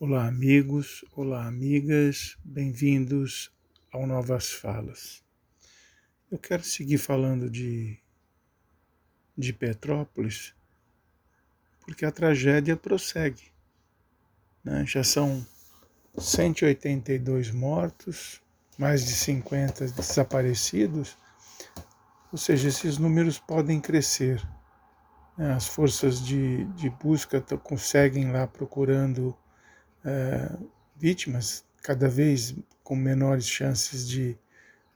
Olá, amigos, olá, amigas, bem-vindos ao Novas Falas. Eu quero seguir falando de, de Petrópolis, porque a tragédia prossegue. Né? Já são 182 mortos, mais de 50 desaparecidos, ou seja, esses números podem crescer. Né? As forças de, de busca conseguem lá procurando é, vítimas, cada vez com menores chances de,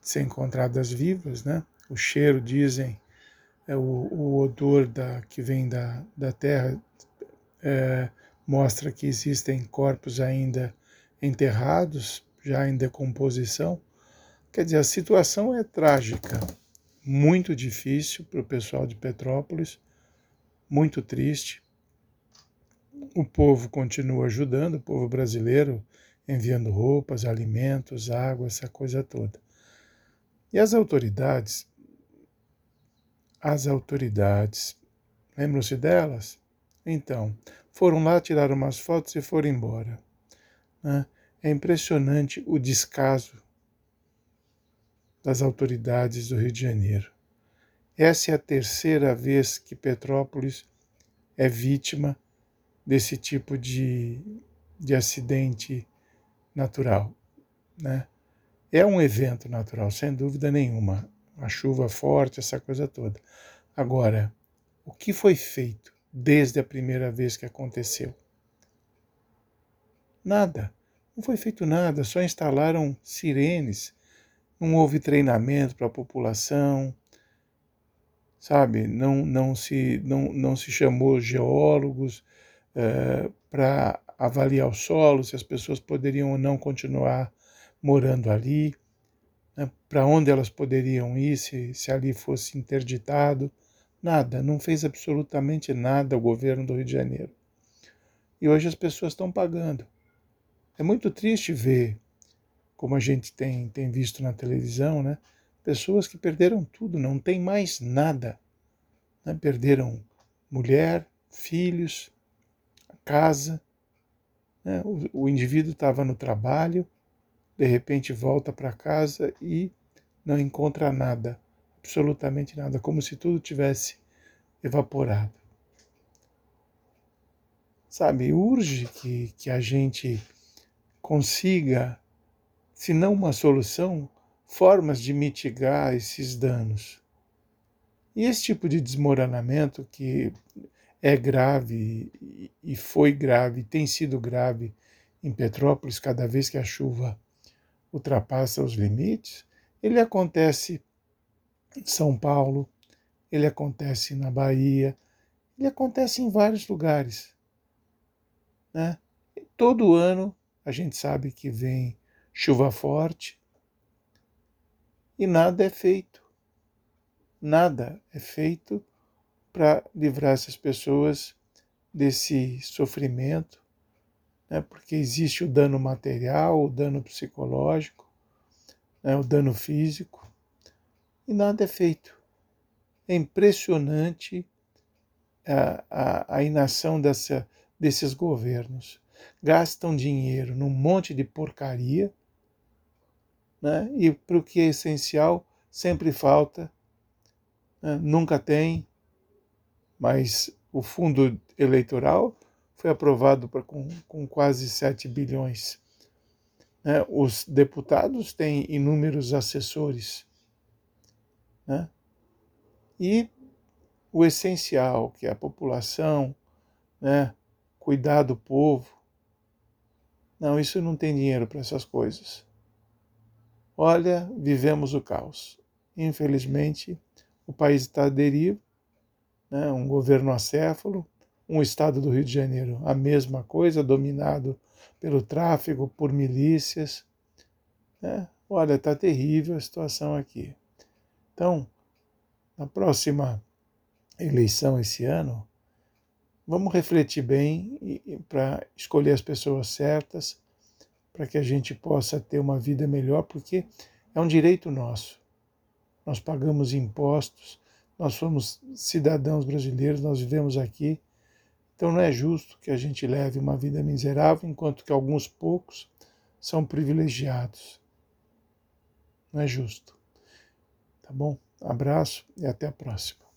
ser encontradas vivas, né? O cheiro, dizem, é o, o odor da, que vem da, da terra é, mostra que existem corpos ainda enterrados, já em decomposição. Quer dizer, a situação é trágica, muito difícil para o pessoal de Petrópolis, muito triste o povo continua ajudando, o povo brasileiro, enviando roupas, alimentos, água, essa coisa toda. E as autoridades, as autoridades, lembram-se delas? Então, foram lá, tiraram umas fotos e foram embora. Né? É impressionante o descaso das autoridades do Rio de Janeiro. Essa é a terceira vez que Petrópolis é vítima desse tipo de, de acidente natural. Né? É um evento natural, sem dúvida nenhuma. A chuva forte, essa coisa toda. Agora, o que foi feito desde a primeira vez que aconteceu? Nada. Não foi feito nada, só instalaram sirenes. Não houve treinamento para a população, sabe? Não, não, se, não, não se chamou geólogos, é, para avaliar o solo, se as pessoas poderiam ou não continuar morando ali, né, para onde elas poderiam ir se, se ali fosse interditado. Nada, não fez absolutamente nada o governo do Rio de Janeiro. E hoje as pessoas estão pagando. É muito triste ver, como a gente tem, tem visto na televisão, né? pessoas que perderam tudo, não tem mais nada. Né? Perderam mulher, filhos, casa, né? o, o indivíduo estava no trabalho, de repente volta para casa e não encontra nada, absolutamente nada, como se tudo tivesse evaporado. Sabe, urge que, que a gente consiga, se não uma solução, formas de mitigar esses danos. E esse tipo de desmoronamento que é grave e foi grave, tem sido grave em Petrópolis cada vez que a chuva ultrapassa os limites, ele acontece em São Paulo, ele acontece na Bahia, ele acontece em vários lugares. Né? Todo ano a gente sabe que vem chuva forte e nada é feito. Nada é feito para livrar essas pessoas desse sofrimento, né? porque existe o dano material, o dano psicológico, né? o dano físico, e nada é feito. É impressionante a, a, a inação dessa, desses governos. Gastam dinheiro num monte de porcaria, né? e para o que é essencial sempre falta, né? nunca tem, mas o fundo eleitoral foi aprovado pra, com, com quase 7 bilhões. Né? Os deputados têm inúmeros assessores. Né? E o essencial, que é a população, né? cuidar do povo. Não, isso não tem dinheiro para essas coisas. Olha, vivemos o caos. Infelizmente, o país está à deriva né, um governo acéfalo, um estado do Rio de Janeiro, a mesma coisa, dominado pelo tráfico, por milícias. Né? Olha, está terrível a situação aqui. Então, na próxima eleição esse ano, vamos refletir bem para escolher as pessoas certas, para que a gente possa ter uma vida melhor, porque é um direito nosso. Nós pagamos impostos, nós somos cidadãos brasileiros, nós vivemos aqui Então não é justo que a gente leve uma vida miserável enquanto que alguns poucos são privilegiados. Não é justo. Tá bom? Abraço e até a próxima.